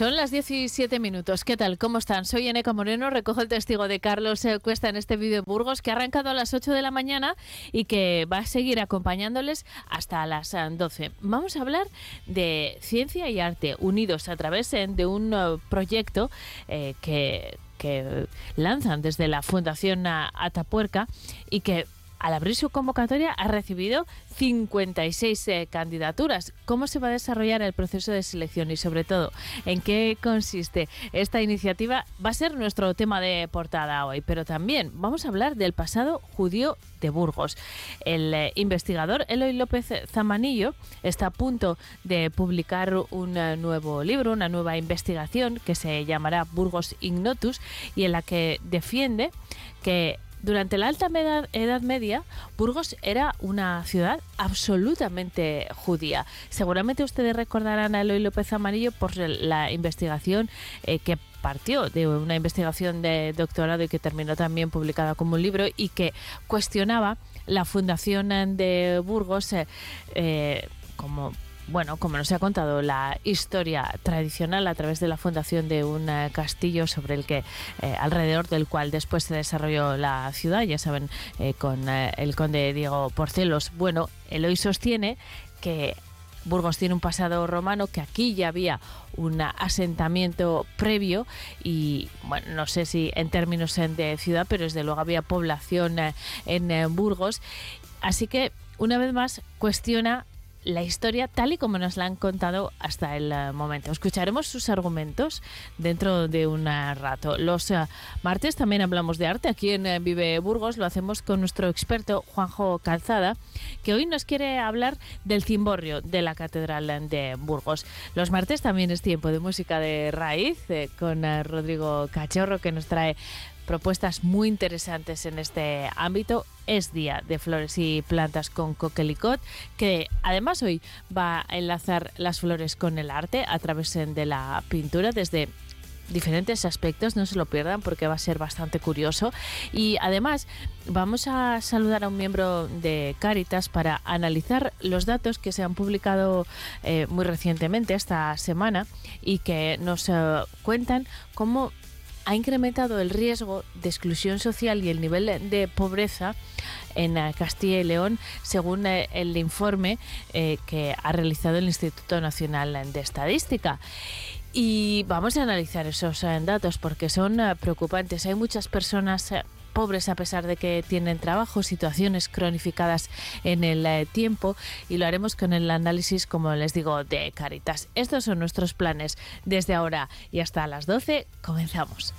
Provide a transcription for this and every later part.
Son las 17 minutos. ¿Qué tal? ¿Cómo están? Soy Eneca Moreno. Recojo el testigo de Carlos eh, Cuesta en este vídeo de Burgos que ha arrancado a las 8 de la mañana y que va a seguir acompañándoles hasta las 12. Eh, Vamos a hablar de ciencia y arte unidos a través eh, de un proyecto que, que lanzan desde la Fundación Atapuerca y que al abrir su convocatoria ha recibido 56 eh, candidaturas. ¿Cómo se va a desarrollar el proceso de selección y sobre todo en qué consiste esta iniciativa? Va a ser nuestro tema de portada hoy, pero también vamos a hablar del pasado judío de Burgos. El eh, investigador Eloy López Zamanillo está a punto de publicar un eh, nuevo libro, una nueva investigación que se llamará Burgos Ignotus y en la que defiende que durante la Alta Edad Media, Burgos era una ciudad absolutamente judía. Seguramente ustedes recordarán a Eloy López Amarillo por la investigación eh, que partió de una investigación de doctorado y que terminó también publicada como un libro y que cuestionaba la fundación de Burgos eh, eh, como bueno, como nos ha contado la historia tradicional a través de la fundación de un eh, castillo sobre el que eh, alrededor del cual después se desarrolló la ciudad, ya saben, eh, con el conde Diego Porcelos. Bueno, Eloy sostiene que Burgos tiene un pasado romano, que aquí ya había un asentamiento previo y, bueno, no sé si en términos de ciudad, pero desde luego había población en Burgos. Así que, una vez más, cuestiona la historia tal y como nos la han contado hasta el eh, momento. Escucharemos sus argumentos dentro de un eh, rato. Los eh, martes también hablamos de arte aquí en Vive Burgos. Lo hacemos con nuestro experto Juanjo Calzada, que hoy nos quiere hablar del cimborrio de la Catedral de Burgos. Los martes también es tiempo de música de raíz con Rodrigo Cachorro, que nos trae propuestas muy interesantes en este ámbito. Es Día de Flores y Plantas con Coquelicot, que además hoy va a enlazar las flores con el arte a través de la pintura desde diferentes aspectos, no se lo pierdan porque va a ser bastante curioso. Y además vamos a saludar a un miembro de Caritas para analizar los datos que se han publicado eh, muy recientemente esta semana y que nos eh, cuentan cómo ha incrementado el riesgo de exclusión social y el nivel de pobreza en eh, Castilla y León, según eh, el informe eh, que ha realizado el Instituto Nacional de Estadística. Y vamos a analizar esos datos porque son preocupantes. Hay muchas personas pobres a pesar de que tienen trabajo, situaciones cronificadas en el eh, tiempo y lo haremos con el análisis, como les digo, de Caritas. Estos son nuestros planes desde ahora y hasta las 12. Comenzamos.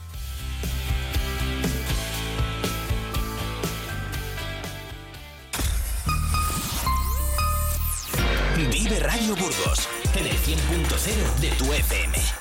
Vive Radio Burgos en el 100.0 de tu FM.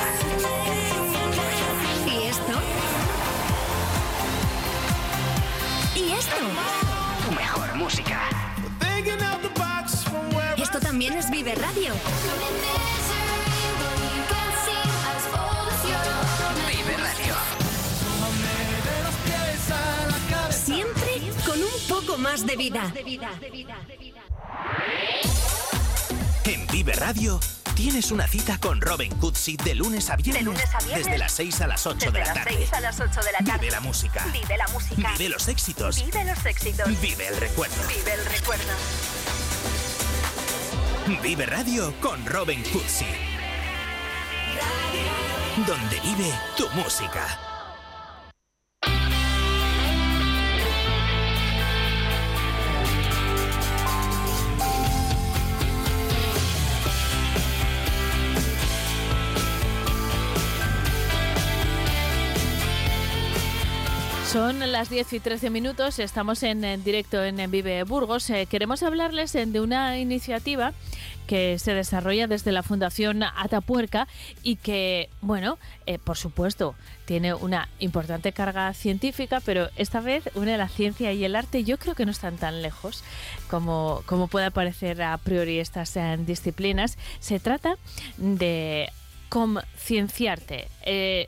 Radio. Vive Radio. Siempre con un poco más de vida. En Vive Radio tienes una cita con Robin Cutsi de lunes a viernes. De lunes a viernes. Desde las 6 a las 8 de Desde la las tarde. 6 a las 8 de la tarde. Vive la música. Vive la música. Vive los éxitos. Vive los éxitos. Vive el recuerdo. Vive el recuerdo. Vive Radio con Robin Cutsi. Donde vive tu música. Son las 10 y 13 minutos, estamos en, directo en, Vive Burgos. Eh, queremos hablarles de una iniciativa que se desarrolla desde la Fundación Atapuerca y que, bueno, eh, por supuesto, tiene una importante carga científica, pero esta vez une la ciencia y el arte. Yo creo que no están tan lejos como, como puede parecer a priori estas eh, disciplinas. Se trata de concienciarte. Eh,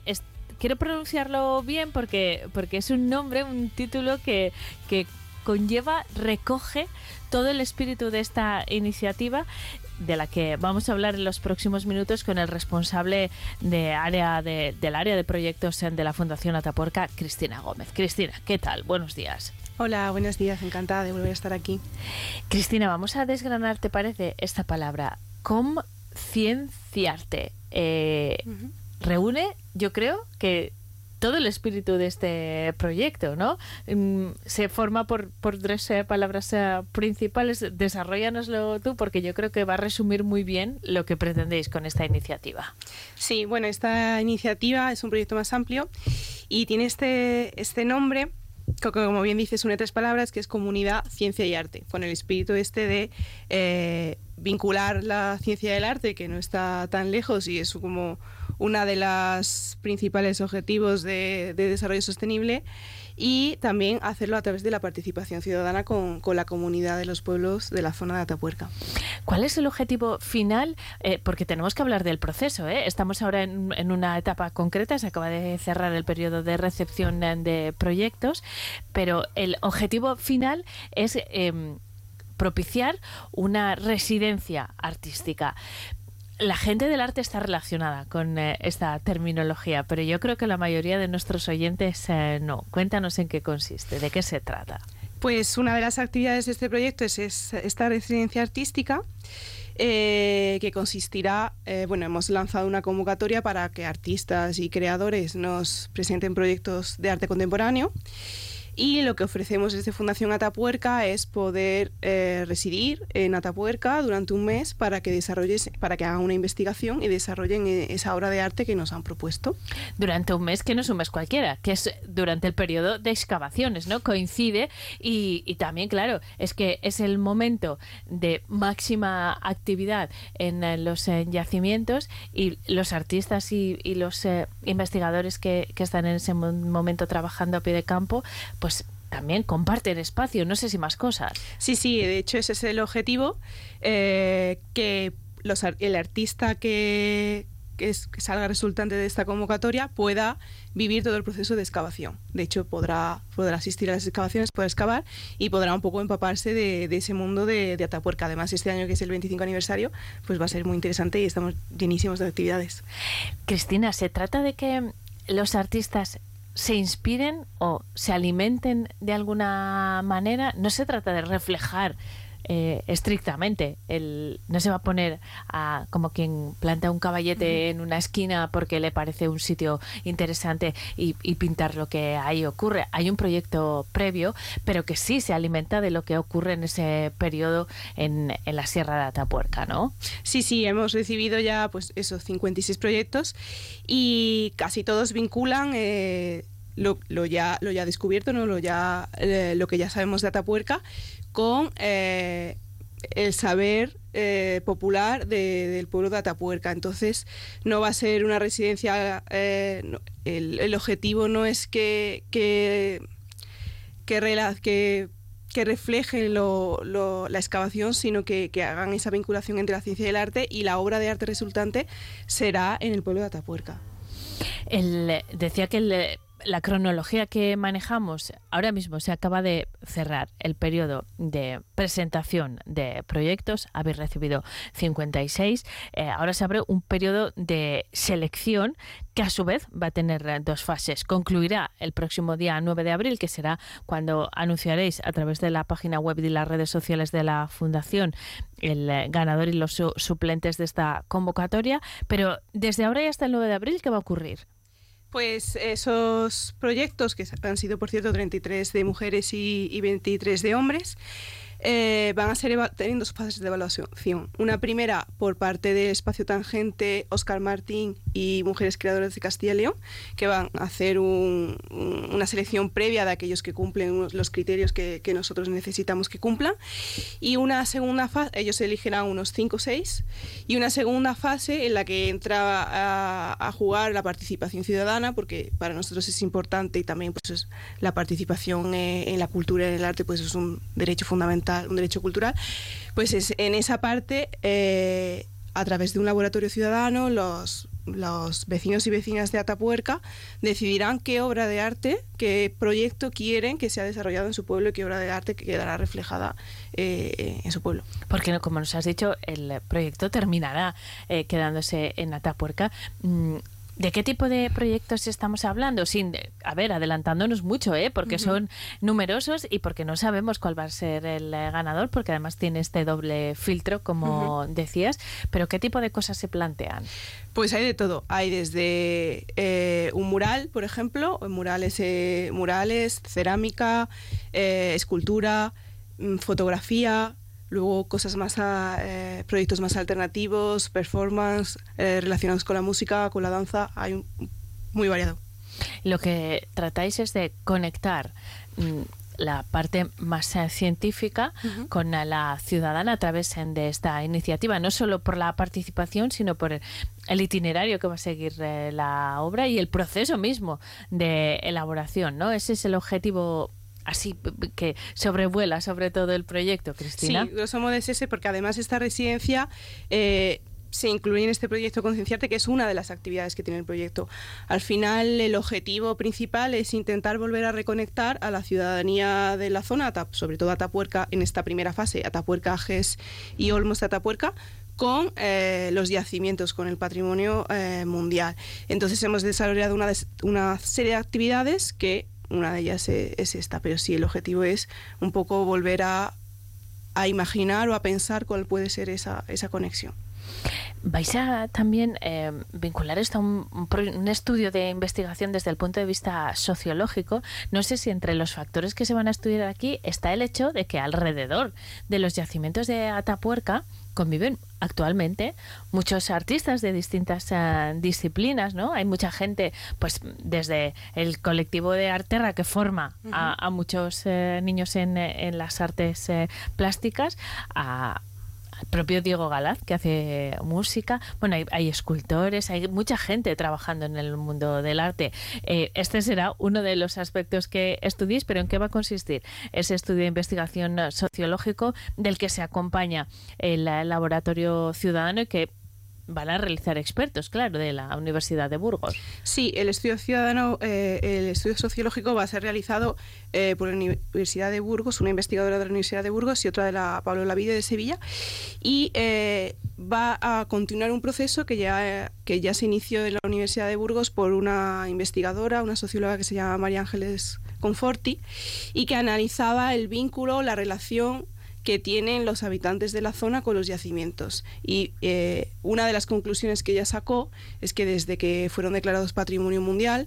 quiero pronunciarlo bien porque, porque es un nombre, un título que, que conlleva, recoge todo el espíritu de esta iniciativa de la que vamos a hablar en los próximos minutos con el responsable de área de- del área de proyectos de la Fundación Atapuerca, Cristina Gómez. Cristina, ¿qué tal? Buenos días. Hola, buenos días, encantada de volver a estar aquí. Cristina, vamos a desgranar, ¿te parece, esta palabra? Concienciarte. Eh, reúne, yo creo que todo el espíritu de este proyecto, ¿no? Mm, Se forma por, por tres palabras principales. Desarrollanoslo tú porque yo creo que va a resumir muy bien lo que pretendéis con esta iniciativa. Sí, bueno, esta iniciativa es un proyecto más amplio y tiene este, este nombre, que como bien dices, une tres palabras, que es comunidad, ciencia y arte, con el espíritu este de eh, vincular la ciencia y el arte, que no está tan lejos y es como una de las principales objetivos de, de desarrollo sostenible y también hacerlo a través de la participación ciudadana con, la comunidad de los pueblos de la zona de Atapuerca. ¿Cuál es el objetivo final? Eh, porque tenemos que hablar del proceso. ¿eh? Estamos ahora en, en una etapa concreta, se acaba de cerrar el periodo de recepción eh, de proyectos, pero el objetivo final es em, propiciar una residencia artística. La gente del arte está relacionada con eh, esta terminología, pero yo creo que la mayoría de nuestros oyentes eh, no. Cuéntanos en qué consiste, de qué se trata. Pues una de las actividades de este proyecto es, es esta residencia artística eh, que consistirá, bueno, hemos lanzado una convocatoria para que artistas y creadores nos presenten proyectos de arte contemporáneo y lo que ofrecemos desde Fundación Atapuerca es poder eh, residir en Atapuerca durante un mes para que desarrolles, para que hagan una investigación y desarrollen eh, esa obra de arte que nos han propuesto. durante un mes que no es un mes cualquiera, que es durante el periodo de excavaciones, ¿no? Coincide y, y también, claro, es que es el momento de máxima actividad en eh, los yacimientos y los artistas y, los eh, investigadores que, que están en ese mo- momento trabajando a pie de campo, pues también comparten espacio, no sé si más cosas. Sí, sí, de hecho ese es el objetivo, eh, que los, el artista que, que, es- que salga resultante de esta convocatoria pueda vivir todo el proceso de excavación. De hecho, podrá, podrá asistir a las excavaciones, podrá excavar y podrá un poco empaparse de, de ese mundo de, de Atapuerca. Además, este año que es el 25 aniversario, pues va a ser muy interesante y estamos llenísimos de actividades. Cristina, ¿se trata de que los artistas se inspiren o se alimenten de alguna manera? No se trata de reflejar eh, estrictamente. El, no se va a poner a, como quien planta un caballete en una esquina porque le parece un sitio interesante y, y pintar lo que ahí ocurre. Hay un proyecto previo, pero que sí se alimenta de lo que ocurre en ese periodo en, en la Sierra de Atapuerca, ¿no? Sí, sí, hemos recibido ya pues esos 56 proyectos y casi todos vinculan eh, lo, lo ya, lo ya descubierto, ¿no? lo, ya, eh, lo que ya sabemos de Atapuerca con eh, el saber eh, popular de- del pueblo de Atapuerca. Entonces, no va a ser una residencia, eh, el, objetivo no es que, que, que, lo, la excavación, sino que, hagan esa vinculación entre la ciencia y el arte y la obra de arte resultante será en el pueblo de Atapuerca. Decía que el, la cronología que manejamos ahora mismo se acaba de cerrar el periodo de presentación de proyectos. Habéis recibido 56. Eh, ahora se abre un periodo de selección que a su vez va a tener dos fases. Concluirá el próximo día 9 de abril, que será cuando anunciaréis a través de la página web y las redes sociales de la Fundación el eh, ganador y los su suplentes de esta convocatoria. Pero desde ahora y hasta el 9 de abril, ¿qué va a ocurrir? Pues esos proyectos, que han sido por cierto 33 de mujeres y, y 23 de hombres, eh, van a ser teniendo dos fases de evaluación. Una primera por parte del espacio tangente Oscar Martín y Mujeres Creadoras de Castilla y León, que van a hacer un, una selección previa de aquellos que cumplen los criterios que, que, nosotros necesitamos que cumplan. Y una segunda fase, ellos elegirán unos 5 o 6, y una segunda fase en la que entra a, a, jugar la participación ciudadana, porque para nosotros es importante y también pues, es la participación eh, en la cultura y en el arte pues es un derecho fundamental un derecho cultural, pues es en esa parte, eh, a través de un laboratorio ciudadano, los, los vecinos y vecinas de Atapuerca decidirán qué obra de arte, qué proyecto quieren que sea desarrollado en su pueblo y qué obra de arte quedará reflejada eh, en su pueblo. Porque, como nos has dicho, el proyecto terminará eh, quedándose en Atapuerca. ¿De qué tipo de proyectos estamos hablando? Sin, a ver, adelantándonos mucho, ¿eh? porque uh -huh. son numerosos y porque no sabemos cuál va a ser el eh, ganador, porque además tiene este doble filtro, como uh -huh. decías. Pero ¿qué tipo de cosas se plantean? Pues hay de todo. Hay desde eh, un mural, por ejemplo, murales, eh, murales cerámica, eh, escultura, mm, fotografía, luego cosas más a, eh, proyectos más alternativos, performance eh, relacionados con la música, con la danza, hay un, muy variado. Lo que tratáis es de conectar mmm, la parte más eh, científica uh -huh. con la ciudadana a través de esta iniciativa, no solo por la participación, sino por el itinerario que va a seguir la obra y el proceso mismo de elaboración, ¿no? Ese es el objetivo así que sobrevuela sobre todo el proyecto, Cristina. Sí, grosso modo es ese, porque además esta residencia eh, se incluye en este proyecto Concienciarte, que es una de las actividades que tiene el proyecto. Al final, el objetivo principal es intentar volver a reconectar a la ciudadanía de la zona, sobre todo Atapuerca, en esta primera fase, Atapuerca, Ajes y Olmos de Atapuerca, con eh, los yacimientos, con el patrimonio eh, mundial. Entonces hemos desarrollado una serie de actividades que una de ellas es esta, pero sí, el objetivo es un poco volver a, a imaginar o a pensar cuál puede ser esa, esa conexión. Vais a también eh, vincular esto a un, un, estudio de investigación desde el punto de vista sociológico. No sé si entre los factores que se van a estudiar aquí está el hecho de que alrededor de los yacimientos de Atapuerca conviven actualmente muchos artistas de distintas uh, disciplinas, ¿no? Hay mucha gente, pues desde el colectivo de Arterra que forma uh -huh. a, a, muchos uh, niños en, en, las artes eh, plásticas, a propio Diego Galaz, que hace música. Bueno, hay, escultores, hay mucha gente trabajando en el mundo del arte. Eh, este será uno de los aspectos que estudiéis, pero ¿en qué va a consistir ese estudio de investigación sociológico del que se acompaña el, el laboratorio ciudadano y que van a realizar expertos, claro, de la Universidad de Burgos. Sí, el estudio ciudadano, eh, el estudio sociológico va a ser realizado eh, por la Universidad de Burgos, una investigadora de la Universidad de Burgos y otra de la Pablo Lavide de Sevilla, y eh, va a continuar un proceso que ya, que ya se inició en la Universidad de Burgos por una investigadora, una socióloga que se llama María Ángeles Conforti, y que analizaba el vínculo, la relación que tienen los habitantes de la zona con los yacimientos. Y eh, una de las conclusiones que ella sacó es que desde que fueron declarados Patrimonio Mundial,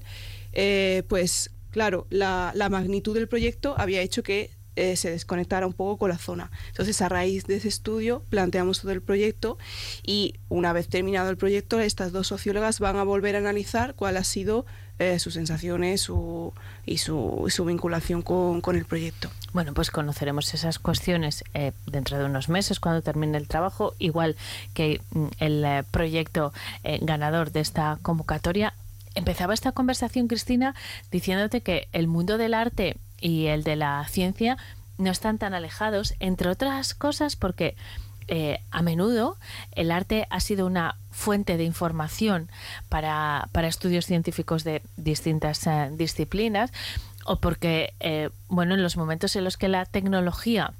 eh, pues claro, la, la, magnitud del proyecto había hecho que eh, se desconectara un poco con la zona. Entonces, a raíz de ese estudio, planteamos todo el proyecto y una vez terminado el proyecto, estas dos sociólogas van a volver a analizar cuál ha sido sus sensaciones su, y su, su vinculación con, con, el proyecto. Bueno, pues conoceremos esas cuestiones eh, dentro de unos meses cuando termine el trabajo, igual que mm, el eh, proyecto eh, ganador de esta convocatoria. Empezaba esta conversación, Cristina, diciéndote que el mundo del arte y el de la ciencia no están tan alejados, entre otras cosas porque eh, a menudo el arte ha sido una fuente de información para, estudios científicos de distintas disciplinas o porque, eh, bueno, en los momentos en los que la tecnología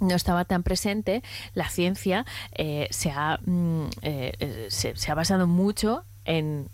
no estaba tan presente, la ciencia se, ha, mm, se ha basado mucho en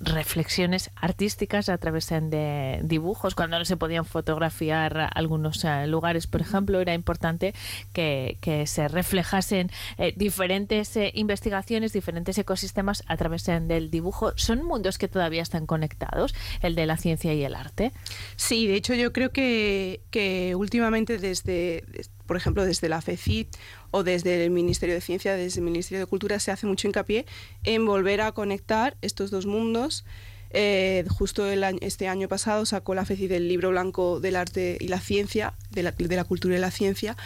reflexiones artísticas a través de dibujos. Cuando no se podían fotografiar algunos eh, lugares, por ejemplo, era importante que, se reflejasen eh, diferentes eh, investigaciones, diferentes ecosistemas a través del dibujo. ¿Son mundos que todavía están conectados, el de la ciencia y el arte? Sí, de hecho yo creo que, que últimamente desde por ejemplo, desde la FECIT o desde el Ministerio de Ciencia, desde el Ministerio de Cultura, se hace mucho hincapié en volver a conectar estos dos mundos. Eh, justo el este año pasado sacó la FECIT el libro blanco del arte y la ciencia, de la, cultura y la ciencia,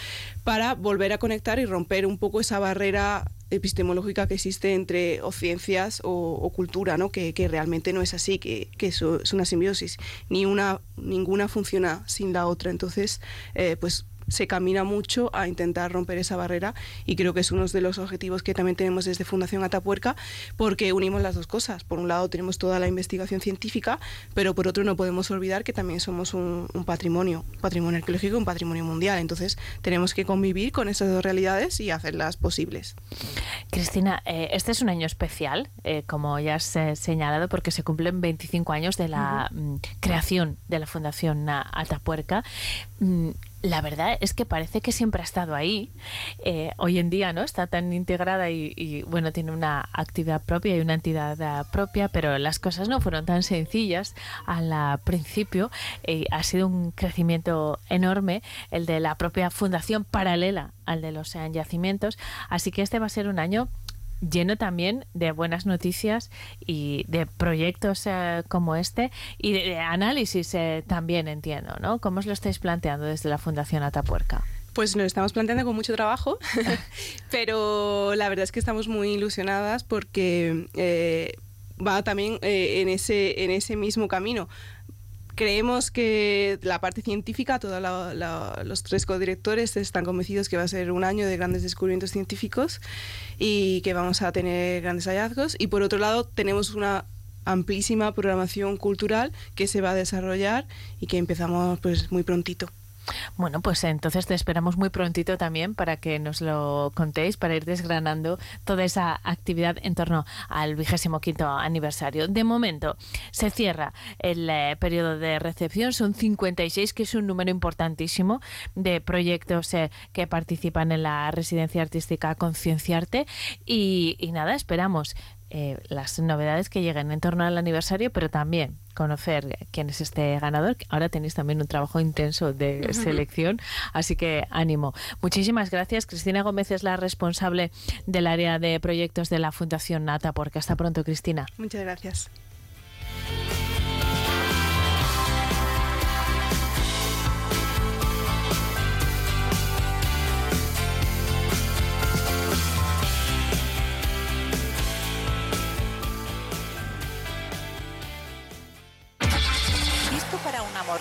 para volver a conectar y romper un poco esa barrera epistemológica que existe entre o ciencias o, cultura, ¿no? Que, realmente no es así, que, eso es una simbiosis. Ni una, ninguna funciona sin la otra. Entonces, eh, pues se camina mucho a intentar romper esa barrera y creo que es uno de los objetivos que también tenemos desde Fundación Atapuerca porque unimos las dos cosas. Por un lado tenemos toda la investigación científica, pero por otro no podemos olvidar que también somos un, patrimonio, un patrimonio arqueológico, un patrimonio mundial. Entonces tenemos que convivir con esas dos realidades y hacerlas posibles. Cristina, eh, este es un año especial, eh, como ya has eh, señalado, porque se cumplen 25 años de la mm, creación de la Fundación Atapuerca. Mm, la verdad es que parece que siempre ha estado ahí. Eh, hoy en día no está tan integrada y, bueno tiene una actividad propia y una entidad eh, propia, pero las cosas no fueron tan sencillas al principio. Eh, ha sido un crecimiento enorme el de la propia fundación paralela al de los yacimientos. Así que este va a ser un año lleno también de buenas noticias y de proyectos eh, como este y de, análisis eh, también entiendo, ¿no? ¿Cómo os lo estáis planteando desde la Fundación Atapuerca? Pues nos estamos planteando con mucho trabajo, pero la verdad es que estamos muy ilusionadas porque eh, va también en, ese, en ese mismo camino creemos que la parte científica, todos los tres codirectores están convencidos que va a ser un año de grandes descubrimientos científicos y que vamos a tener grandes hallazgos. Y por otro lado, tenemos una amplísima programación cultural que se va a desarrollar y que empezamos pues muy prontito. Bueno, pues entonces te esperamos muy prontito también para que nos lo contéis, para ir desgranando toda esa actividad en torno al vigésimo quinto aniversario. De momento, se cierra el eh, periodo de recepción, son 56, que es un número importantísimo de proyectos eh, que participan en la residencia artística Concienciarte y, y nada, esperamos eh, las novedades que lleguen en torno al aniversario, pero también conocer quién es este ganador. Ahora tenéis también un trabajo intenso de selección, así que ánimo. Muchísimas gracias. Cristina Gómez es la responsable del área de proyectos de la Fundación Nata, porque hasta pronto, Cristina. Muchas gracias.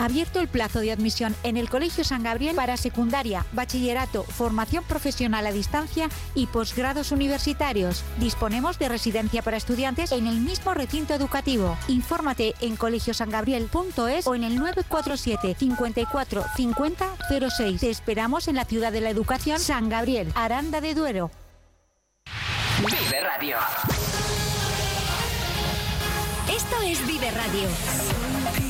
abierto el plazo de admisión en el Colegio San Gabriel para secundaria, bachillerato, formación profesional a distancia y posgrados universitarios. Disponemos de residencia para estudiantes en el mismo recinto educativo. Infórmate en colegiosangabriel.es o en el 947 54 50 06. Te esperamos en la ciudad de la educación San Gabriel, Aranda de Duero. Vive Radio. Esto es Vive Radio.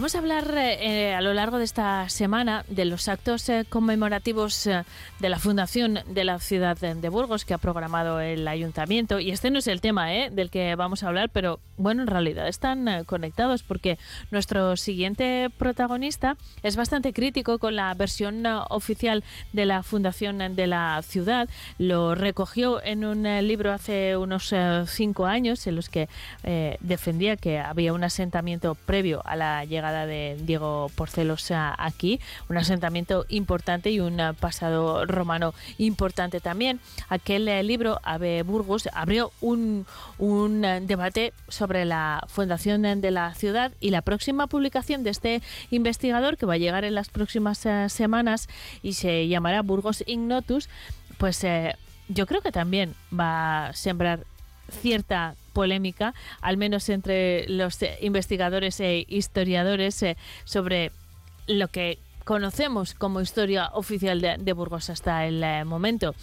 Vamos a hablar eh, a lo largo de esta semana de los actos eh, conmemorativos eh, de la Fundación de la Ciudad de, de Burgos que ha programado el Ayuntamiento. Y este no es el tema eh, del que vamos a hablar, pero bueno, en realidad están eh, conectados porque nuestro siguiente protagonista es bastante crítico con la versión eh, oficial de la Fundación de la Ciudad. Lo recogió en un libro hace unos cinco años en los que defendía que había un asentamiento previo a la llegada de Diego Porcelos aquí, un asentamiento importante y un pasado romano importante también. Aquel eh, libro, Ave Burgos, abrió un, un eh, debate sobre la fundación de la ciudad y la próxima publicación de este investigador, que va a llegar en las próximas eh, semanas y se llamará Burgos Ignotus, pues eh, yo creo que también va a sembrar cierta polémica, al menos entre los eh, investigadores e historiadores, eh, sobre lo que conocemos como historia oficial de, Burgos hasta el eh, momento.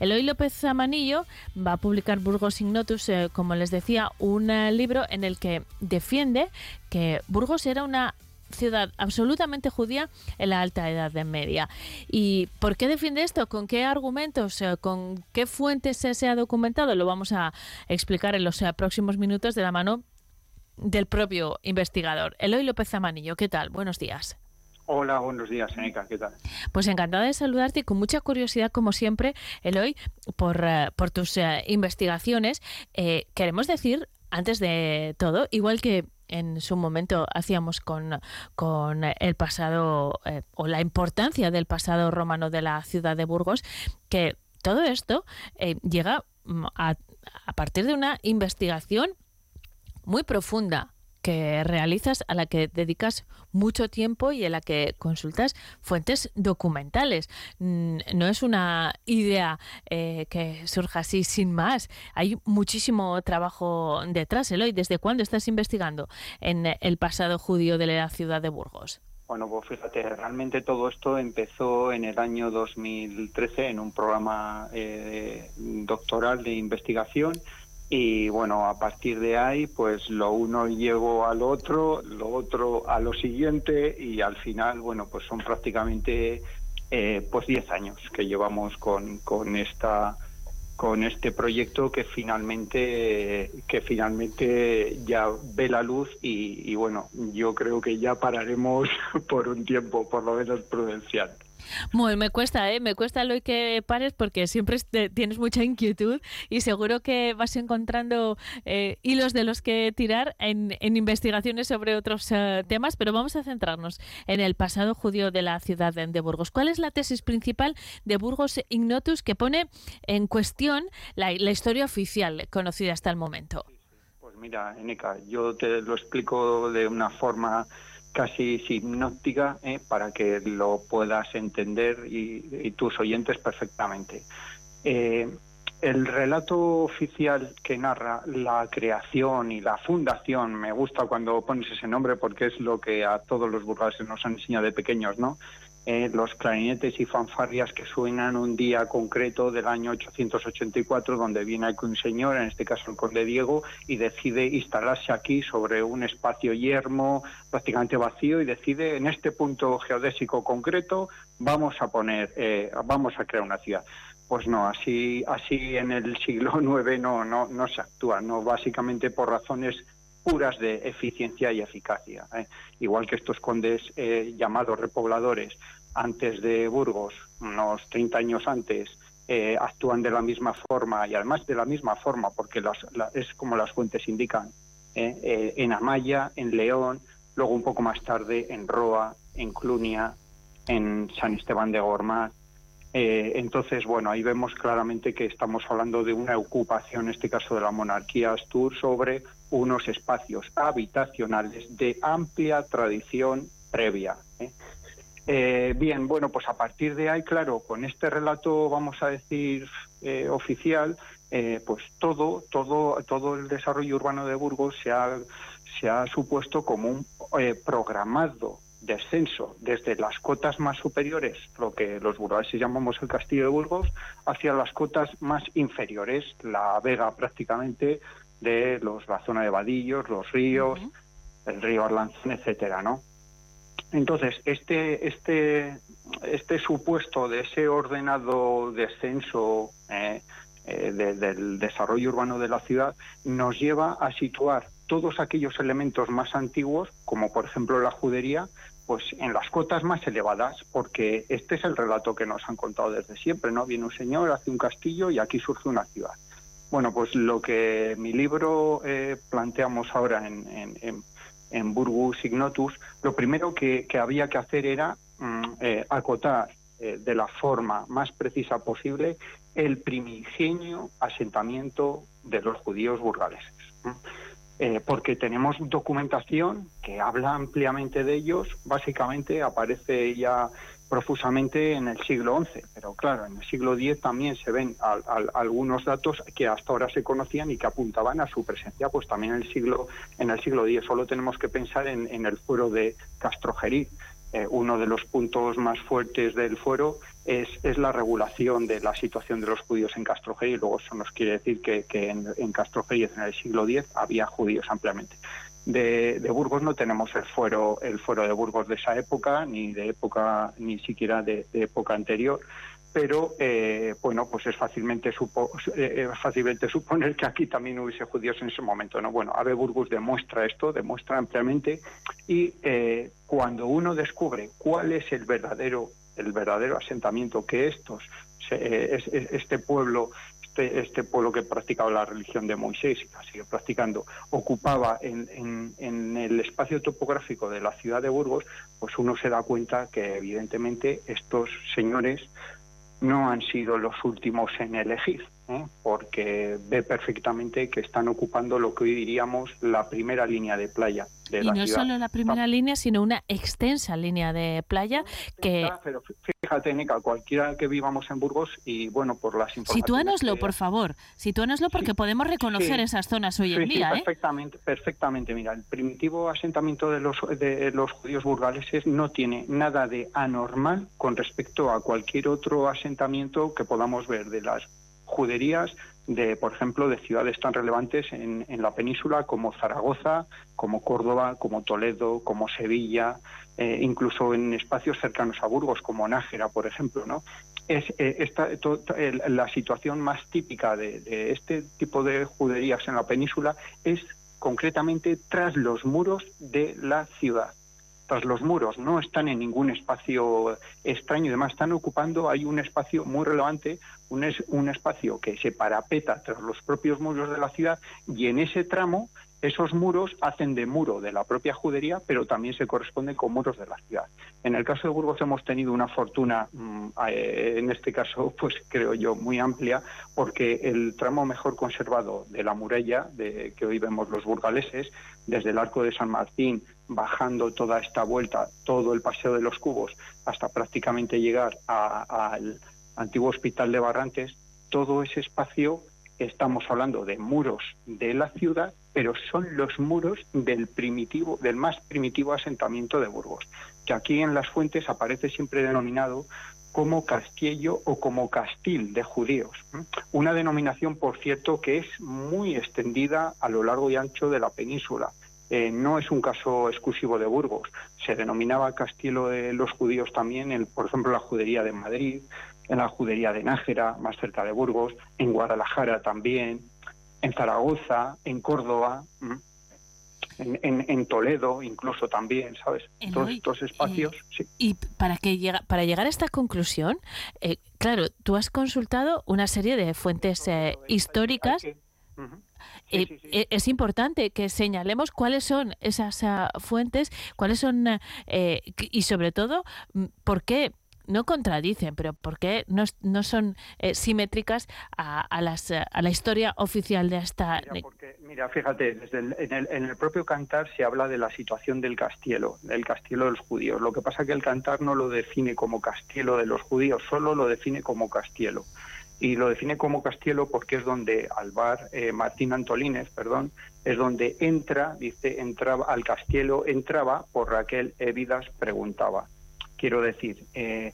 Eloy López Amanillo va a publicar Burgos Ignotus, como les decía, un libro en el que defiende que Burgos era una ciudad absolutamente judía en la alta edad de media. ¿Y por qué defiende esto? ¿Con qué argumentos? eh, ¿Con qué fuentes se, ha documentado? Lo vamos a explicar en los eh, próximos minutos de la mano del propio investigador. Eloy López Amanillo, ¿qué tal? Buenos días. Hola, buenos días, Eneca, ¿qué tal? Pues encantada de saludarte y con mucha curiosidad, como siempre, Eloy, por, eh, por tus investigaciones. Eh, queremos decir, antes de todo, igual que en su momento hacíamos con, con el pasado eh, o la importancia del pasado romano de la ciudad de Burgos, que todo esto eh, llega mm, a, a partir de una investigación muy profunda que realizas, a la que dedicas mucho tiempo y en la que consultas fuentes documentales. Mm, No es una idea eh, que surja así sin más. Hay muchísimo trabajo detrás, Eloy. ¿Desde cuándo estás investigando en el pasado judío de la ciudad de Burgos? Bueno, pues fíjate, realmente todo esto empezó en el año 2013 en un programa eh, doctoral de investigación y bueno, a partir de ahí, pues lo uno llegó al otro, lo otro a lo siguiente y al final, bueno, pues son prácticamente eh, pues 10 años que llevamos con, con esta con este proyecto que finalmente que finalmente ya ve la luz y, y bueno yo creo que ya pararemos por un tiempo por lo menos prudencial Bueno, me cuesta, ¿eh? Me cuesta lo que pares porque siempre tienes mucha inquietud y seguro que vas encontrando eh, hilos de los que tirar en, investigaciones sobre otros eh, temas, pero vamos a centrarnos en el pasado judío de la ciudad de, Burgos. ¿Cuál es la tesis principal de Burgos Ignotus que pone en cuestión la, la historia oficial conocida hasta el momento? pues mira Eneca yo te lo explico de una forma casi sinóptica ¿eh? para que lo puedas entender y, y tus oyentes perfectamente Eh, el relato oficial que narra la creación y la fundación, me gusta cuando pones ese nombre porque es lo que a todos los burgaleses nos han enseñado de pequeños, ¿no? Eh, los clarinetes y fanfarrias que suenan un día concreto del año 884, donde viene aquí un señor, en este caso el conde Diego, y decide instalarse aquí sobre un espacio yermo, prácticamente vacío, y decide en este punto geodésico concreto vamos a poner, eh, vamos a crear una ciudad. Pues no, así, así en el siglo IX no, no, no se actúa, no básicamente por razones puras de eficiencia y eficacia. ¿eh? Igual que estos condes eh, llamados repobladores antes de Burgos, unos 30 años antes, eh, actúan de la misma forma y además de la misma forma, porque es como las fuentes indican, en Amaya, en León, luego un poco más tarde en Roa, en Clunia, en San Esteban de Gormaz, entonces, bueno, ahí vemos claramente que estamos hablando de una ocupación, en este caso de la monarquía Astur, sobre unos espacios habitacionales de amplia tradición previa. ¿eh? Eh, bien, bueno, pues a partir de ahí, claro, con este relato, vamos a decir, eh, oficial, pues todo, todo, todo el desarrollo urbano de Burgos se ha, se ha supuesto como un programado descenso desde las cotas más superiores, lo que los burgueses llamamos el Castillo de Burgos, hacia las cotas más inferiores, la Vega prácticamente, de los, la zona de Vadillos, los ríos, el río Arlanzón, etcétera, ¿no? Entonces, este, este, este supuesto de ese ordenado descenso eh, eh, del desarrollo urbano de la ciudad nos lleva a situar todos aquellos elementos más antiguos, como por ejemplo la judería, pues en las cotas más elevadas, porque este es el relato que nos han contado desde siempre, ¿no? Viene un señor, hace un castillo y aquí surge una ciudad. Bueno, pues lo que mi libro eh, planteamos ahora en, Burgus Ignotus, lo primero que, había que hacer era mm, eh, acotar eh, de la forma más precisa posible el primigenio asentamiento de los judíos burgaleses. Porque tenemos documentación que habla ampliamente de ellos, básicamente aparece ya profusamente en el siglo XI, pero claro, en el siglo X también se ven algunos datos que hasta ahora se conocían y que apuntaban a su presencia, pues también en el siglo en el siglo X. Solo tenemos que pensar en, el fuero de Castrojerí. Eh, uno de los puntos más fuertes del fuero es, es, la regulación de la situación de los judíos en Castrojerí. Luego eso nos quiere decir que, en, en Castrojerí en el siglo X había judíos ampliamente de, Burgos no tenemos el fuero, el fuero de Burgos de esa época, ni de época, ni siquiera de, época anterior, pero eh, bueno, pues es fácilmente, supo, eh, fácilmente suponer que aquí también hubiese judíos en ese momento, ¿no? Bueno, Ave Burgos demuestra esto, demuestra ampliamente, y eh, cuando uno descubre cuál es el verdadero, el verdadero asentamiento que estos, este pueblo este, este, pueblo que practicaba la religión de Moisés y la sigue practicando, ocupaba en, en, el espacio topográfico de la ciudad de Burgos, pues uno se da cuenta que evidentemente estos señores no han sido los últimos en elegir. ¿Eh? porque ve perfectamente que están ocupando lo que hoy diríamos la primera línea de playa de y no solo la primera línea, sino una extensa línea de playa que... Pero fíjate, Nica, cualquiera que vivamos en Burgos y bueno, por las informaciones... Sitúanoslo, por favor, sitúanoslo porque podemos reconocer esas zonas hoy en día. ¿eh? perfectamente, perfectamente. Mira, el primitivo asentamiento de los, de los judíos burgaleses no tiene nada de anormal con respecto a cualquier otro asentamiento que podamos ver de las juderías de, por ejemplo, de ciudades tan relevantes en, en la península como Zaragoza, como Córdoba, como Toledo, como Sevilla, eh, incluso en espacios cercanos a Burgos, como Nájera, por ejemplo, ¿no? Es eh, esta, la situación más típica de, de este tipo de juderías en la península es concretamente tras los muros de la ciudad tras los muros, no están en ningún espacio extraño, además están ocupando, hay un espacio muy relevante, un, es, un espacio que se parapeta tras los propios muros de la ciudad y en ese tramo esos muros hacen de muro de la propia judería, pero también se corresponden con muros de la ciudad. En el caso de Burgos hemos tenido una fortuna, mm, eh, en este caso, pues creo yo, muy amplia, porque el tramo mejor conservado de la muralla, de, que hoy vemos los burgaleses, desde el Arco de San Martín, bajando toda esta vuelta, todo el Paseo de los Cubos, hasta prácticamente llegar al antiguo Hospital de Barrantes, todo ese espacio estamos hablando de muros de la ciudad, pero son los muros del primitivo, del más primitivo asentamiento de Burgos, que aquí en las fuentes aparece siempre denominado como castillo o como castil de judíos. Una denominación, por cierto, que es muy extendida a lo largo y ancho de la península. Eh, no es un caso exclusivo de Burgos. Se denominaba castillo de los judíos también, en, por ejemplo, la judería de Madrid, en la judería de Nájera, más cerca de Burgos, en Guadalajara también, en Zaragoza, en Córdoba en, Toledo incluso también, ¿sabes? Todos estos espacios. Y para, que llega, para llegar a esta conclusión, eh, claro, tú has consultado una serie de fuentes eh, históricas. Eh, es importante que señalemos cuáles son esas fuentes, cuáles son y sobre todo mm, por qué no contradicen, pero ¿por qué no, no son eh, simétricas a, las, eh, a la historia oficial de esta... Mira, fíjate, desde en, el, en, el, propio cantar se habla de la situación del castielo, del castielo de los judíos. Lo que pasa es que el cantar no lo define como castielo de los judíos, solo lo define como castielo. Y lo define como castielo porque es donde Alvar, eh, Martín Antolínez, perdón, es donde entra, dice, entraba al castielo, entraba por Raquel Evidas preguntaba. Quiero decir, eh,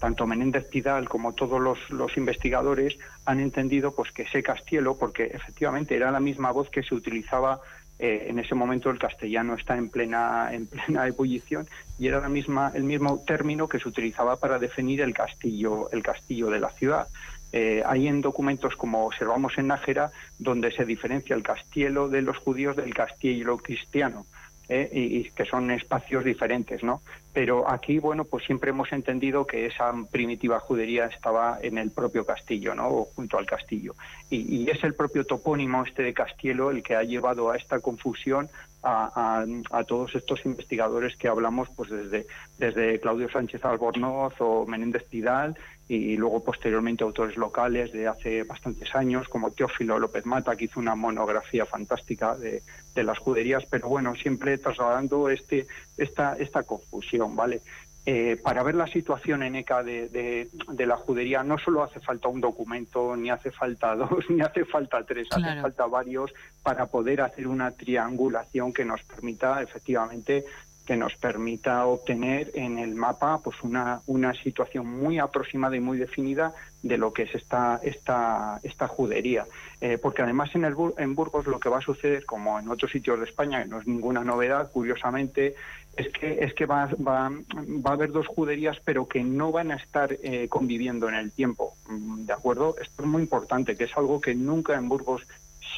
tanto Menéndez Pidal como todos los, investigadores han entendido pues que ese castielo, porque efectivamente era la misma voz que se utilizaba eh, en ese momento el castellano está en plena en plena ebullición y era la misma el mismo término que se utilizaba para definir el castillo el castillo de la ciudad. Eh, hay en documentos como observamos en Nájera donde se diferencia el castielo de los judíos del castillo cristiano. ¿eh? y, que son espacios diferentes, ¿no? Pero aquí, bueno, pues siempre hemos entendido que esa primitiva judería estaba en el propio castillo, ¿no? O junto al castillo. Y, es el propio topónimo este de Castielo el que ha llevado a esta confusión a, todos estos investigadores que hablamos, pues desde, desde Claudio Sánchez Albornoz o Menéndez Pidal y luego posteriormente autores locales de hace bastantes años, como Teófilo López Mata, que hizo una monografía fantástica de, las juderías, pero bueno, siempre trasladando este, esta, esta confusión, ¿vale? Eh, para ver la situación en ECA de, la judería no solo hace falta un documento, ni hace falta dos, ni hace falta tres, hace falta varios para poder hacer una triangulación que nos permita efectivamente que nos permita obtener en el mapa pues una, una situación muy aproximada y muy definida de lo que es esta, esta, esta judería. Eh, porque además en, el, en Burgos lo que va a suceder, como en otros sitios de España, que no es ninguna novedad, curiosamente, es que, es que va, va, va a haber dos juderías, pero que no van a estar eh, conviviendo en el tiempo. ¿De acuerdo? Esto es muy importante, que es algo que nunca en Burgos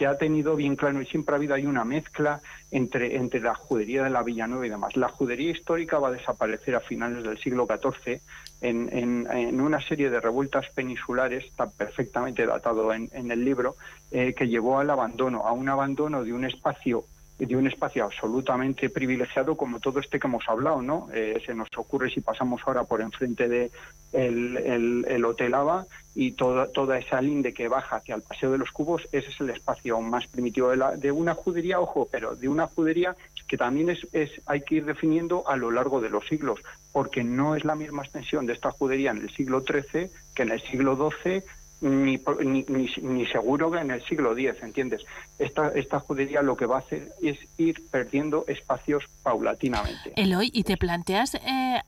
se ha tenido bien claro y siempre ha habido ahí una mezcla entre, entre la judería de la Villanueva y demás. La judería histórica va a desaparecer a finales del siglo XIV en, en, una serie de revueltas peninsulares, está perfectamente datado en, el libro, eh, que llevó al abandono, a un abandono de un espacio de un espacio absolutamente privilegiado como todo este que hemos hablado, ¿no? Eh, se nos ocurre si pasamos ahora por enfrente de el, el, Hotel Ava y toda, toda esa linde que baja hacia el Paseo de los Cubos, ese es el espacio más primitivo de, la, de una judería, ojo, pero de una judería que también es, es, hay que ir definiendo a lo largo de los siglos, porque no es la misma extensión de esta judería en el siglo XIII que en el siglo XII ni, ni, ni, seguro que en el siglo X, ¿entiendes? Esta, esta judería lo que va a hacer es ir perdiendo espacios paulatinamente. Eloy, ¿y te planteas eh,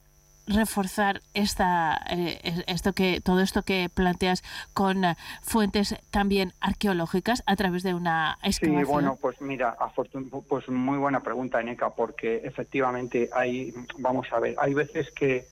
reforzar esta, eh, esto que, todo esto que planteas con eh, fuentes también arqueológicas a través de una excavación? Sí, bueno, pues mira, pues muy buena pregunta, Eneca, porque efectivamente hay, vamos a ver, hay veces que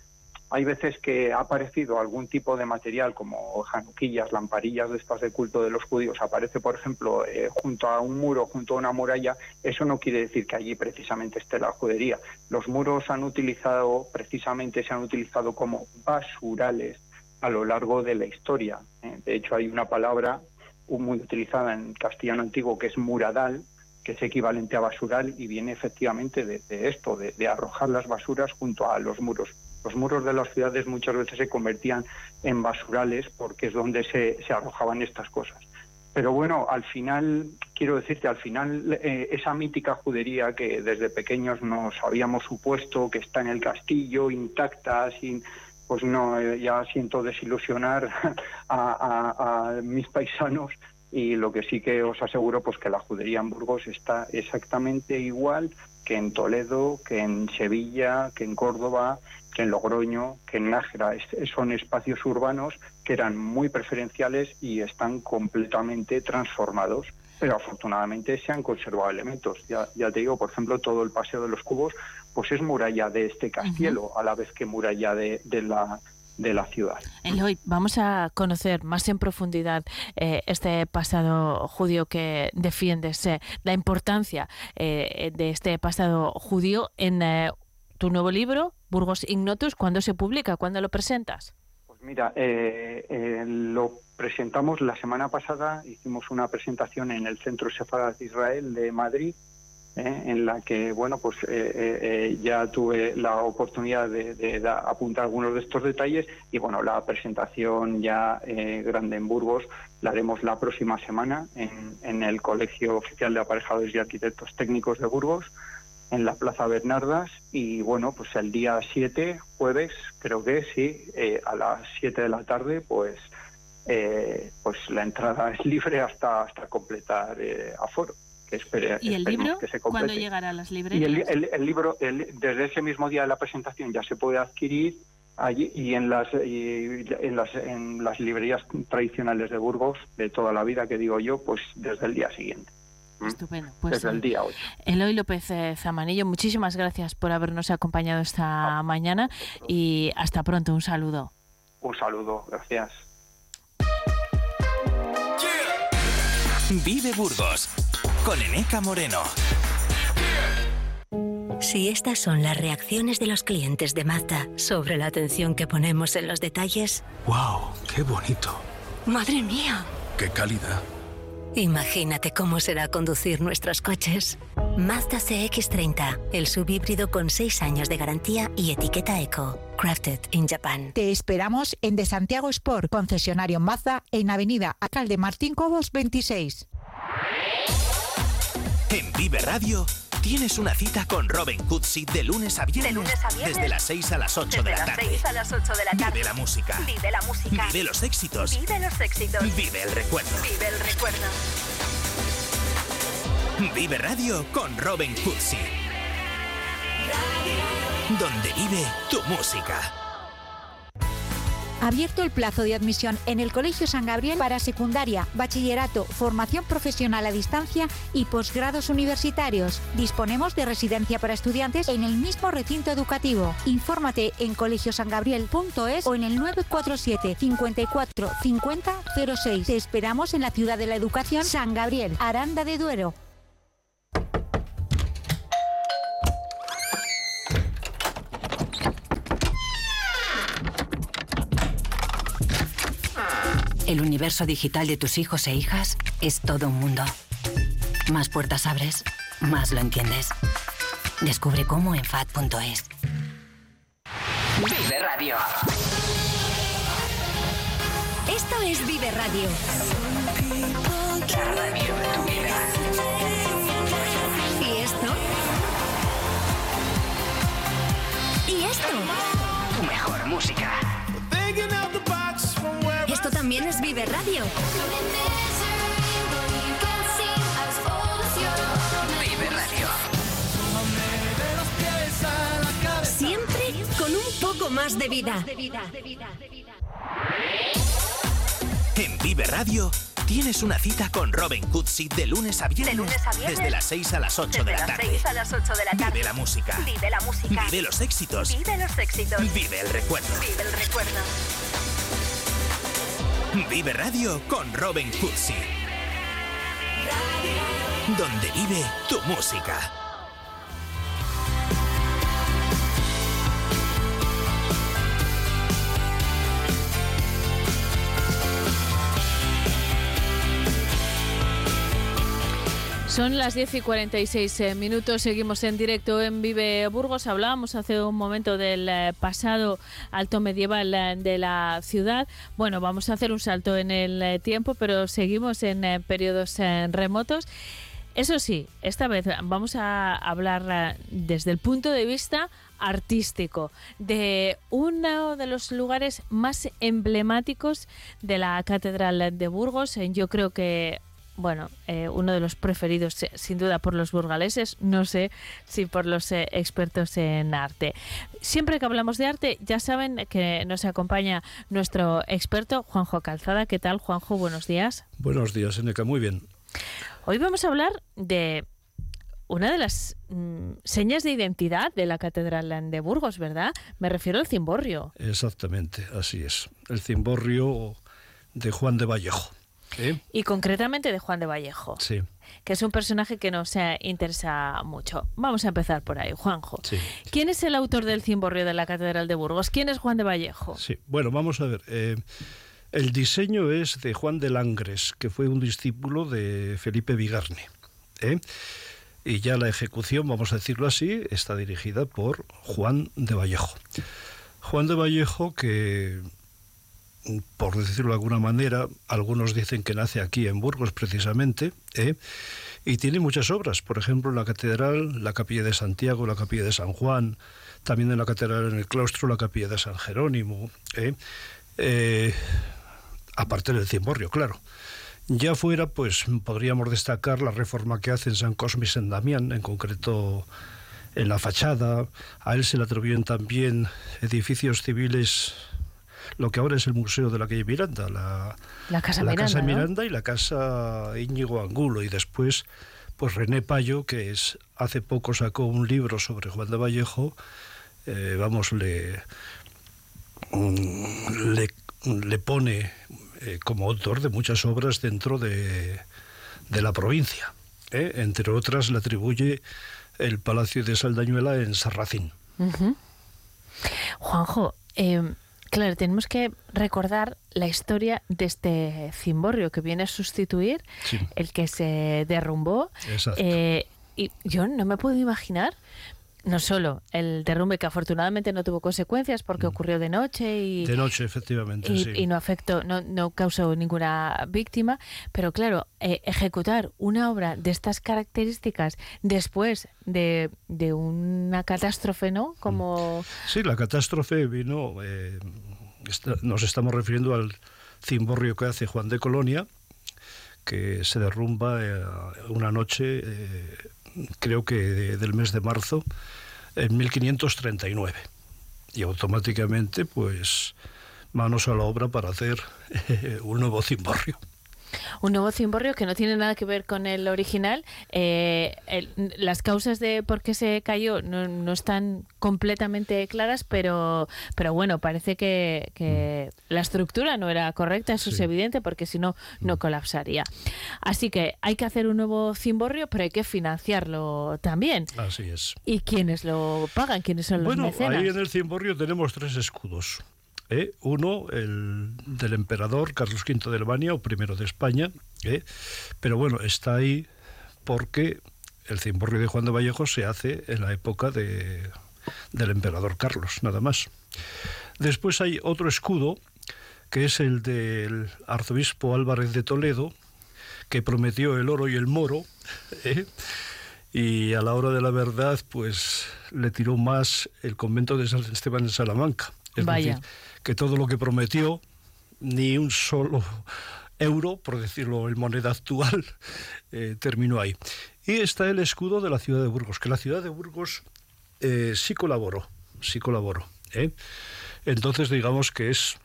hay veces que ha aparecido algún tipo de material como januquillas, lamparillas de estas de culto de los judíos, aparece, por ejemplo, eh, junto a un muro, junto a una muralla, eso no quiere decir que allí precisamente esté la judería. Los muros han utilizado, precisamente se han utilizado como basurales a lo largo de la historia. ¿eh? De hecho, hay una palabra muy utilizada en castellano antiguo que es muradal, que es equivalente a basural y viene efectivamente de, esto, de arrojar las basuras junto a los muros los muros de las ciudades muchas veces se convertían en basurales porque es donde se, arrojaban estas cosas. Pero bueno, al final, quiero decirte, al final eh, esa mítica judería que desde pequeños nos habíamos supuesto que está en el castillo intacta, sin, pues no, eh, ya siento desilusionar a, mis paisanos, y lo que sí que os aseguro pues que la judería en Burgos está exactamente igual que en Toledo, que en Sevilla, que en Córdoba, que en Logroño, que en Nájera. son espacios urbanos que eran muy preferenciales y están completamente transformados. Pero afortunadamente se han conservado elementos. Ya, ya te digo, por ejemplo, todo el Paseo de los Cubos pues es muralla de este castillo, a la vez que muralla de, de la de la ciudad. Eloy, vamos a conocer más en profundidad eh, este pasado judío que defiendes, eh, la importancia eh, de este pasado judío en tu nuevo libro, Burgos Ignotus. ¿Cuándo se publica? ¿Cuándo lo presentas? Pues mira, lo presentamos la semana pasada, hicimos una presentación en el Centro Sefarad de Israel de Madrid ¿eh? en la que bueno pues eh, eh, ya tuve la oportunidad de, apuntar algunos de estos detalles y bueno la presentación ya grande en Burgos la haremos la próxima semana en, en, el Colegio Oficial de Aparejadores y Arquitectos Técnicos de Burgos en la Plaza Bernardas y bueno pues el día 7 jueves creo que sí a las 7 de la tarde pues pues la entrada es libre hasta hasta completar aforo que ¿Y el libro? ¿Cuándo llegará a las librerías? Y el, libro, desde ese mismo día de la presentación ya se puede adquirir allí y en las, en las en las librerías tradicionales de Burgos de toda la vida que digo yo, pues desde el día siguiente. Estupendo. Pues, desde el día 8. Eloy López eh, Zamanillo, muchísimas gracias por habernos acompañado esta mañana y hasta pronto. Un saludo. Un saludo, gracias. Vive Burgos con Eneca Moreno. Si estas son las reacciones de los clientes de Mazda sobre la atención que ponemos en los detalles. ¡Wow! ¡Qué bonito! ¡Madre mía! ¡Qué calidad! Imagínate cómo será conducir nuestros coches. Mazda CX30, el subhíbrido con 6 años de garantía y etiqueta eco. Crafted in Japan. Te esperamos en De Santiago Sport, concesionario Mazda, en Avenida Alcalde Martín Cobos 26. En Vive Radio tienes una cita con Robin Cootsy de lunes a viernes. Desde las 6 a las 8 de la tarde. 6 a las 8 de la tarde. Vive la música. Vive la música. Vive los éxitos. Vive los éxitos. Vive el recuerdo. Vive el recuerdo. Vive Radio con Robin Cootsy. Donde vive tu música. Abierto el plazo de admisión en el Colegio San Gabriel para secundaria, bachillerato, formación profesional a distancia y posgrados universitarios. Disponemos de residencia para estudiantes en el mismo recinto educativo. Infórmate en colegiosangabriel.es o en el 947 54 50 06. Te esperamos en la ciudad de la educación San Gabriel, Aranda de Duero. El universo digital de tus hijos e hijas es todo un mundo. Más puertas abres, más lo entiendes. Descubre cómo en FAD.es. Vive Radio. Esto es Vive Radio. La radio de tu vida. ¿Y esto? ¿Y esto? Tu mejor música. Vive Radio. Vive Radio. Siempre con un poco más de vida. En Vive Radio tienes una cita con Robin Cootsy de lunes a viernes. De lunes a viernes. Desde las 6 a las 8 de la Desde tarde. las 6 a las 8 de la tarde. Vive la música. Vive la música. Vive los éxitos. Vive los éxitos. Vive el recuerdo. Vive el recuerdo. Vive Radio con Robin Cootsy. Donde vive tu música. Son las 10 y 46 eh, minutos, seguimos en directo en Vive Burgos. Hablábamos hace un momento del eh, pasado alto medieval eh, de la ciudad. Bueno, vamos a hacer un salto en el tiempo, pero seguimos en periodos remotos. Eso sí, esta vez vamos a hablar desde el punto de vista artístico de uno de los lugares más emblemáticos de la Catedral de Burgos. Yo creo que bueno, eh, uno de los preferidos sin duda por los burgaleses, no sé si por los eh, expertos en arte. Siempre que hablamos de arte, ya saben que nos acompaña nuestro experto Juanjo Calzada. ¿Qué tal, Juanjo? Buenos días. Buenos días, Eneca. Muy bien. Hoy vamos a hablar de una de las mm, señas de identidad de la Catedral de Burgos, ¿verdad? Me refiero al cimborrio. Exactamente, así es. El cimborrio de Juan de Vallejo. Y concretamente de Juan de Vallejo, Sí, que es un personaje que nos interesa mucho. Vamos a empezar por ahí, Juanjo. sí, ¿Quién es el autor del cimborrio de la Catedral de Burgos? ¿Quién es Juan de Vallejo? sí. Bueno, vamos a ver. eh, el diseño es de Juan de Langres, que fue un discípulo de Felipe Vigarne. ¿eh? Y ya la ejecución, vamos a decirlo así, está dirigida por Juan de Vallejo. Juan de Vallejo que por decirlo de alguna manera, algunos dicen que nace aquí en Burgos precisamente, ¿eh? y tiene muchas obras, por ejemplo, la catedral, la capilla de Santiago, la capilla de San Juan, también en la catedral en el claustro, la capilla de San Jerónimo, ¿eh? Eh, aparte del cimborrio, claro. Ya fuera, pues podríamos destacar la reforma que hace en San Cosme y San Damián, en concreto en la fachada. A él se le atribuyen también edificios civiles lo que ahora es el Museo de la calle Miranda, la, La Casa la Miranda, Casa ¿no? Miranda y la Casa Íñigo Angulo. Y después, pues René Payo, que es hace poco sacó un libro sobre Juan de Vallejo, eh, vamos, le, mm, le, le pone eh, como autor de muchas obras dentro de, de la provincia. ¿eh? Entre otras, le atribuye el Palacio de Saldañuela en Sarracín. Juanjo, eh, claro, tenemos que recordar la historia de este cimborrio que viene a sustituir Sí. el que se derrumbó. Exacto. Eh, y yo no me puedo imaginar, no solo el derrumbe que afortunadamente no tuvo consecuencias porque ocurrió de noche y, Mm. De noche, efectivamente, y, sí. y no afectó, no, no causó ninguna víctima, pero claro, eh, ejecutar una obra de estas características después de, de una catástrofe, ¿no? Como Sí, la catástrofe vino, eh, nos estamos refiriendo al cimborrio que hace Juan de Colonia, que se derrumba eh, una noche, creo que de- del mes de marzo, en 1539. Y automáticamente, pues, manos a la obra para hacer eh, un nuevo cimborrio. Un nuevo cimborrio que no tiene nada que ver con el original. Eh, el- las causas de por qué se cayó no, no están completamente claras, pero, pero bueno, parece que, que la estructura no era correcta, eso es evidente, porque si no, no colapsaría. Así que hay que hacer un nuevo cimborrio, pero hay que financiarlo también. Así es. ¿Y quiénes lo pagan? ¿Quiénes son los Bueno, mecenas? ahí en el cimborrio tenemos tres escudos. ¿Eh? Uno, el del emperador Carlos V de Albania, o primero de España, ¿eh? pero bueno, está ahí porque el cimborrio de Juan de Vallejo se hace en la época de, del emperador Carlos, nada más. Después hay otro escudo, que es el del arzobispo Álvarez de Toledo, que prometió el oro y el moro, ¿eh? y a la hora de la verdad, pues le tiró más el convento de San Esteban en Salamanca. Es Vaya. decir, que todo lo que prometió, ni un solo euro, por decirlo en moneda actual, eh, terminó ahí. Y está el escudo de la ciudad de Burgos, que la ciudad de Burgos eh, sí colaboró, sí colaboró. ¿eh? Entonces digamos que es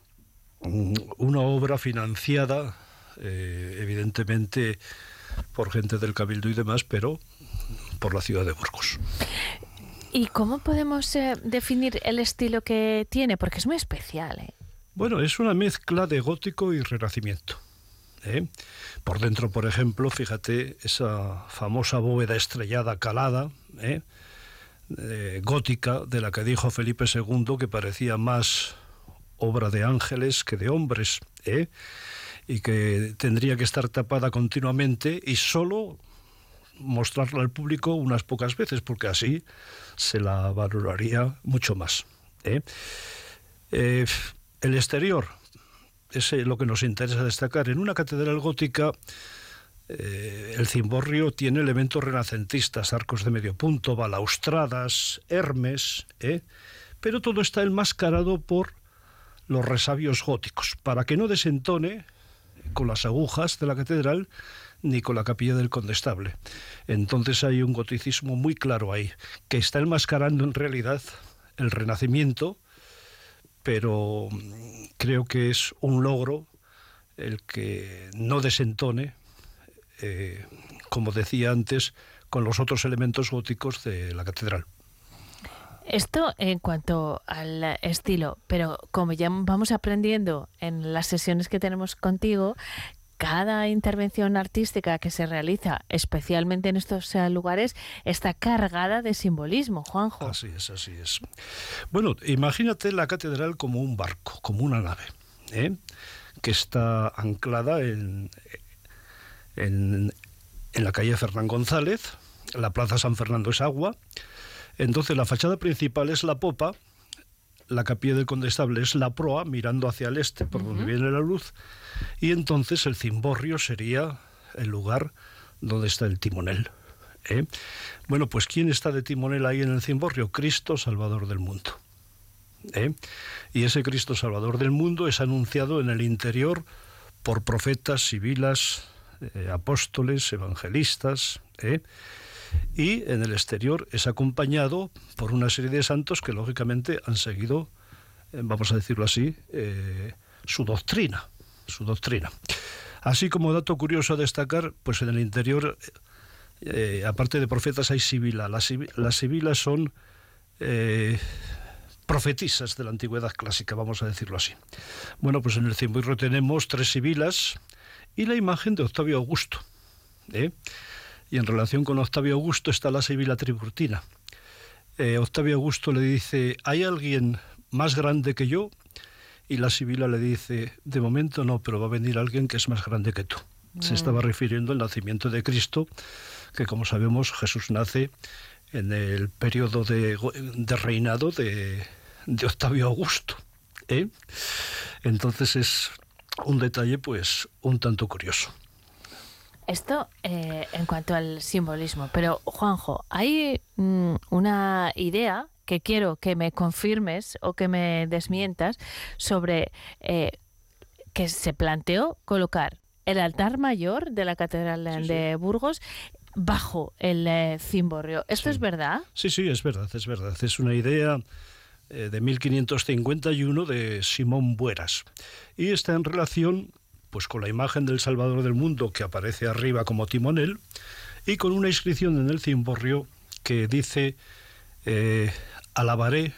mm, una obra financiada, evidentemente por gente del Cabildo y demás, pero por la ciudad de Burgos. ¿Y cómo podemos eh, definir el estilo que tiene? Porque es muy especial. ¿eh? Bueno, es una mezcla de gótico y renacimiento. ¿eh? Por dentro, por ejemplo, fíjate esa famosa bóveda estrellada calada, ¿eh? Eh, gótica, de la que dijo Felipe II que parecía más obra de ángeles que de hombres, y que tendría que estar tapada continuamente y solo mostrarla al público unas pocas veces, porque así se la valoraría mucho más. ¿eh? Eh, el exterior es lo que nos interesa destacar. En una catedral gótica Eh, el cimborrio tiene elementos renacentistas, arcos de medio punto, balaustradas, hermes, pero todo está enmascarado por los resabios góticos, para que no desentone con las agujas de la catedral ni con la capilla del condestable. Entonces hay un goticismo muy claro ahí, que está enmascarando en realidad el renacimiento, pero mm, creo que es un logro el que no desentone eh, como decía antes, con los otros elementos góticos de la catedral. Esto en cuanto al estilo, pero como ya vamos aprendiendo en las sesiones que tenemos contigo, cada intervención artística que se realiza, especialmente en estos eh, lugares, está cargada de simbolismo, Juanjo. Así es, así es. Bueno, imagínate la catedral como un barco, como una nave, ¿eh? que está anclada en, en, la calle Fernán González, la plaza San Fernando es agua, entonces la fachada principal es la popa, la capilla del condestable es la proa, mirando hacia el este, por donde viene la luz, y entonces el cimborrio sería el lugar donde está el timonel. ¿eh? Bueno, pues ¿quién está de timonel ahí en el cimborrio? Cristo, Salvador del mundo. ¿eh? Y ese Cristo, Salvador del mundo, es anunciado en el interior por profetas, sibilas, eh, apóstoles, evangelistas, ¿eh? Y en el exterior es acompañado por una serie de santos que lógicamente han seguido, eh, vamos a decirlo así, su doctrina, su doctrina. Así como dato curioso a destacar, pues en el interior, aparte de profetas, hay sibila. Las, las sibilas son profetisas de la antigüedad clásica, vamos a decirlo así. Bueno, pues en el cimborro tenemos tres sibilas, y la imagen de Octavio Augusto. ¿eh? Y en relación con Octavio Augusto está la Sibila Triburtina. Eh, Octavio Augusto le dice, ¿hay alguien más grande que yo? Y la Sibila le dice, de momento no, pero va a venir alguien que es más grande que tú. Se mm. estaba refiriendo al nacimiento de Cristo, que como sabemos Jesús nace en el periodo de, reinado de, Octavio Augusto. ¿eh? Entonces es un detalle pues un tanto curioso. Esto eh, en cuanto al simbolismo, pero Juanjo, hay mm, una idea que quiero que me confirmes o que me desmientas sobre eh, que se planteó colocar el altar mayor de la Catedral de Burgos bajo el eh, cimborrio. ¿Esto es verdad? Sí, sí, es verdad, es verdad. Es una idea eh, de 1551 de Simón Bueras. Y está en relación pues, con la imagen del Salvador del Mundo que aparece arriba como timonel y con una inscripción en el cimborrio que dice eh, alabaré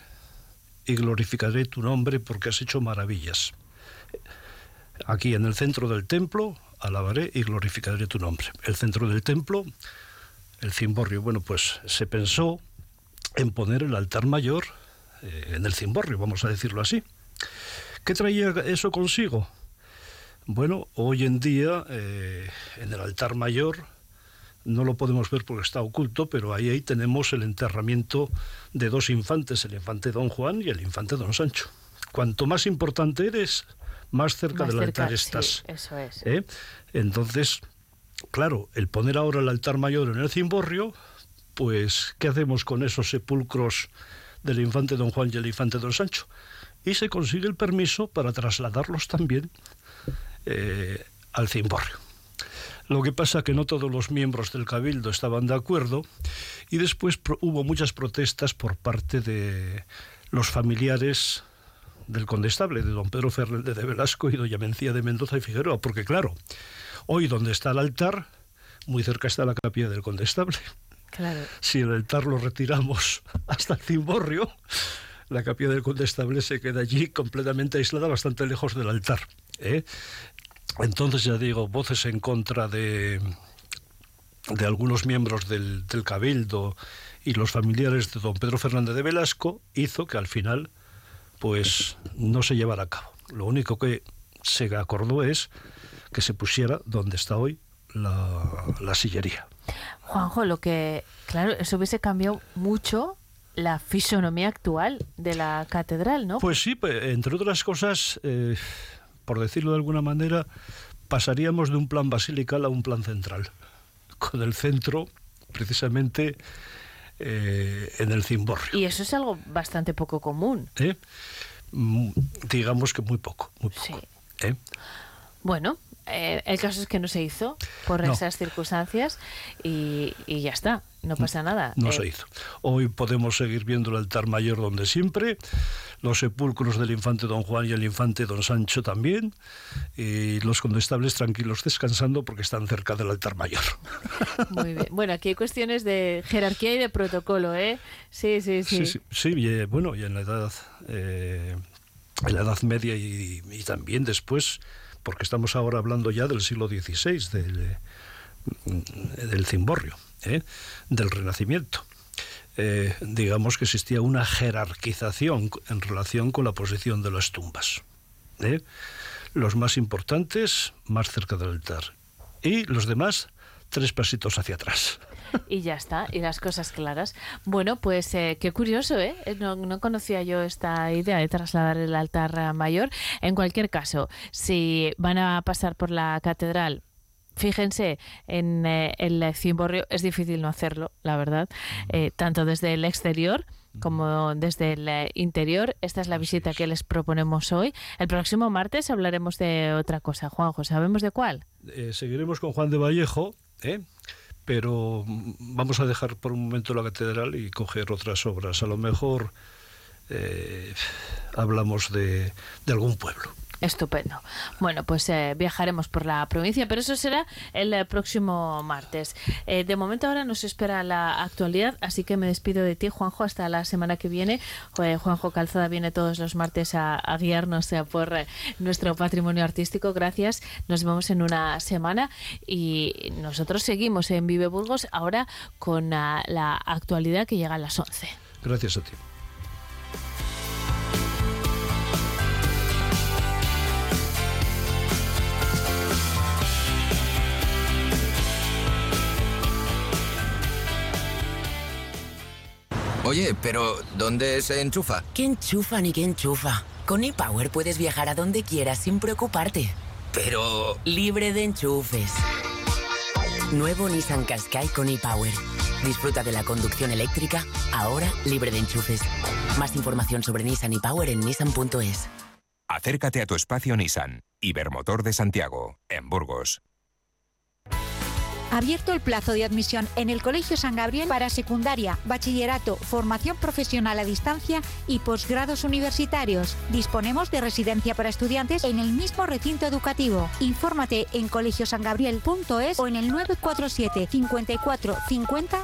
y glorificaré tu nombre porque has hecho maravillas. Aquí en el centro del templo, alabaré y glorificaré tu nombre. El centro del templo, el cimborrio, bueno, pues se pensó en poner el altar mayor eh, en el cimborrio, vamos a decirlo así. ¿Qué traía eso consigo? Bueno, hoy en día eh, en el altar mayor no lo podemos ver porque está oculto, pero ahí, ahí tenemos el enterramiento de dos infantes, el infante Don Juan y el infante Don Sancho. Cuanto más importante eres, más cerca del altar estás. eso es. ¿Eh? Entonces, claro, el poner ahora el altar mayor en el cimborrio, pues, ¿qué hacemos con esos sepulcros del infante don Juan y el infante don Sancho. Y se consigue el permiso para trasladarlos también eh, al cimborrio. Lo que pasa que no todos los miembros del cabildo estaban de acuerdo y después hubo muchas protestas por parte de los familiares del condestable, de don Pedro Fernández de Velasco y doña Mencía de Mendoza y Figueroa, porque claro, hoy donde está el altar, muy cerca está la capilla del condestable. Si el altar lo retiramos hasta el cimborrio, la capilla del condestable se queda allí completamente aislada, bastante lejos del altar. ¿Eh? Entonces, ya digo, voces en contra de, de algunos miembros del, del, Cabildo y los familiares de don Pedro Fernández de Velasco hizo que al final pues no se llevara a cabo. Lo único que se acordó es que se pusiera donde está hoy la, sillería. Juanjo, lo que, claro, eso hubiese cambiado mucho la fisonomía actual de la catedral, ¿no? Pues sí, pues, entre otras cosas, eh, por decirlo de alguna manera, pasaríamos de un plan basilical a un plan central, con el centro precisamente eh, en el Cimborrio. Y eso es algo bastante poco común. ¿Eh? Mm, digamos que muy poco, muy poco. Sí. ¿eh? Bueno, eh, el caso es que no se hizo por No. esas circunstancias y, y ya está, no pasa nada. No Eh, se hizo. Hoy podemos seguir viendo el altar mayor donde siempre, los sepulcros del infante don Juan y el infante don Sancho también, y los condestables tranquilos descansando porque están cerca del altar mayor. Muy bien. Bueno, aquí hay cuestiones de jerarquía y de protocolo, ¿eh? Sí, sí, sí. Sí, sí, sí, y, eh, bueno, y en la edad, eh, en la edad media y, y también después, porque estamos ahora hablando ya del siglo XVI, del, del cimborrio, ¿eh? del Renacimiento. Eh, digamos que existía una jerarquización en relación con la posición de las tumbas. ¿eh? Los más importantes más cerca del altar y los demás tres pasitos hacia atrás. Y ya está, y las cosas claras. Bueno, pues eh, qué curioso, ¿eh? No, no conocía yo esta idea de trasladar el altar eh, mayor. En cualquier caso, si van a pasar por la catedral, fíjense en eh, el cimborrio, es difícil no hacerlo, la verdad, eh, tanto desde el exterior como desde el eh, interior. Esta es la visita que les proponemos hoy. El próximo martes hablaremos de otra cosa. Juanjo, ¿sabemos de cuál? Eh, seguiremos con Juan de Vallejo, ¿eh? Pero vamos a dejar por un momento la catedral y coger otras obras. A lo mejor eh, hablamos de, de algún pueblo. Estupendo. Bueno, pues eh, viajaremos por la provincia, pero eso será el eh, próximo martes. Eh, de momento ahora nos espera la actualidad, así que me despido de ti, Juanjo, hasta la semana que viene. Juanjo Calzada viene todos los martes a, guiarnos eh, por eh, nuestro patrimonio artístico. Gracias. Nos vemos en una semana y nosotros seguimos en Vive Burgos ahora con ah, la actualidad que llega a las 11. Gracias a ti. Oye, pero ¿dónde se enchufa? ¿Qué enchufa ni qué enchufa? Con ePower puedes viajar a donde quieras sin preocuparte. Pero... Libre de enchufes. Nuevo Nissan Qashqai con ePower. Disfruta de la conducción eléctrica, ahora libre de enchufes. Más información sobre Nissan ePower en nissan.es. Acércate a tu espacio Nissan. Ibermotor de Santiago, en Burgos. Abierto el plazo de admisión en el Colegio San Gabriel para secundaria, bachillerato, formación profesional a distancia y posgrados universitarios. Disponemos de residencia para estudiantes en el mismo recinto educativo. Infórmate en colegiosangabriel.es o en el 947 54 50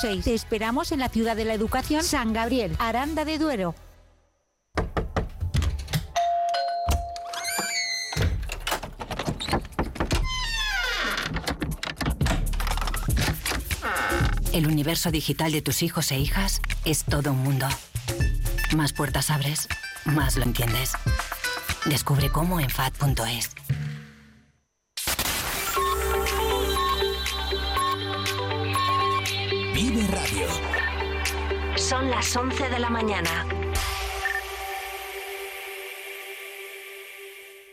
06. Te esperamos en la ciudad de la educación San Gabriel, Aranda de Duero. El universo digital de tus hijos e hijas es todo un mundo. Más puertas abres, más lo entiendes. Descubre cómo en FAD.es. Vive Radio. Son las 11 de la mañana.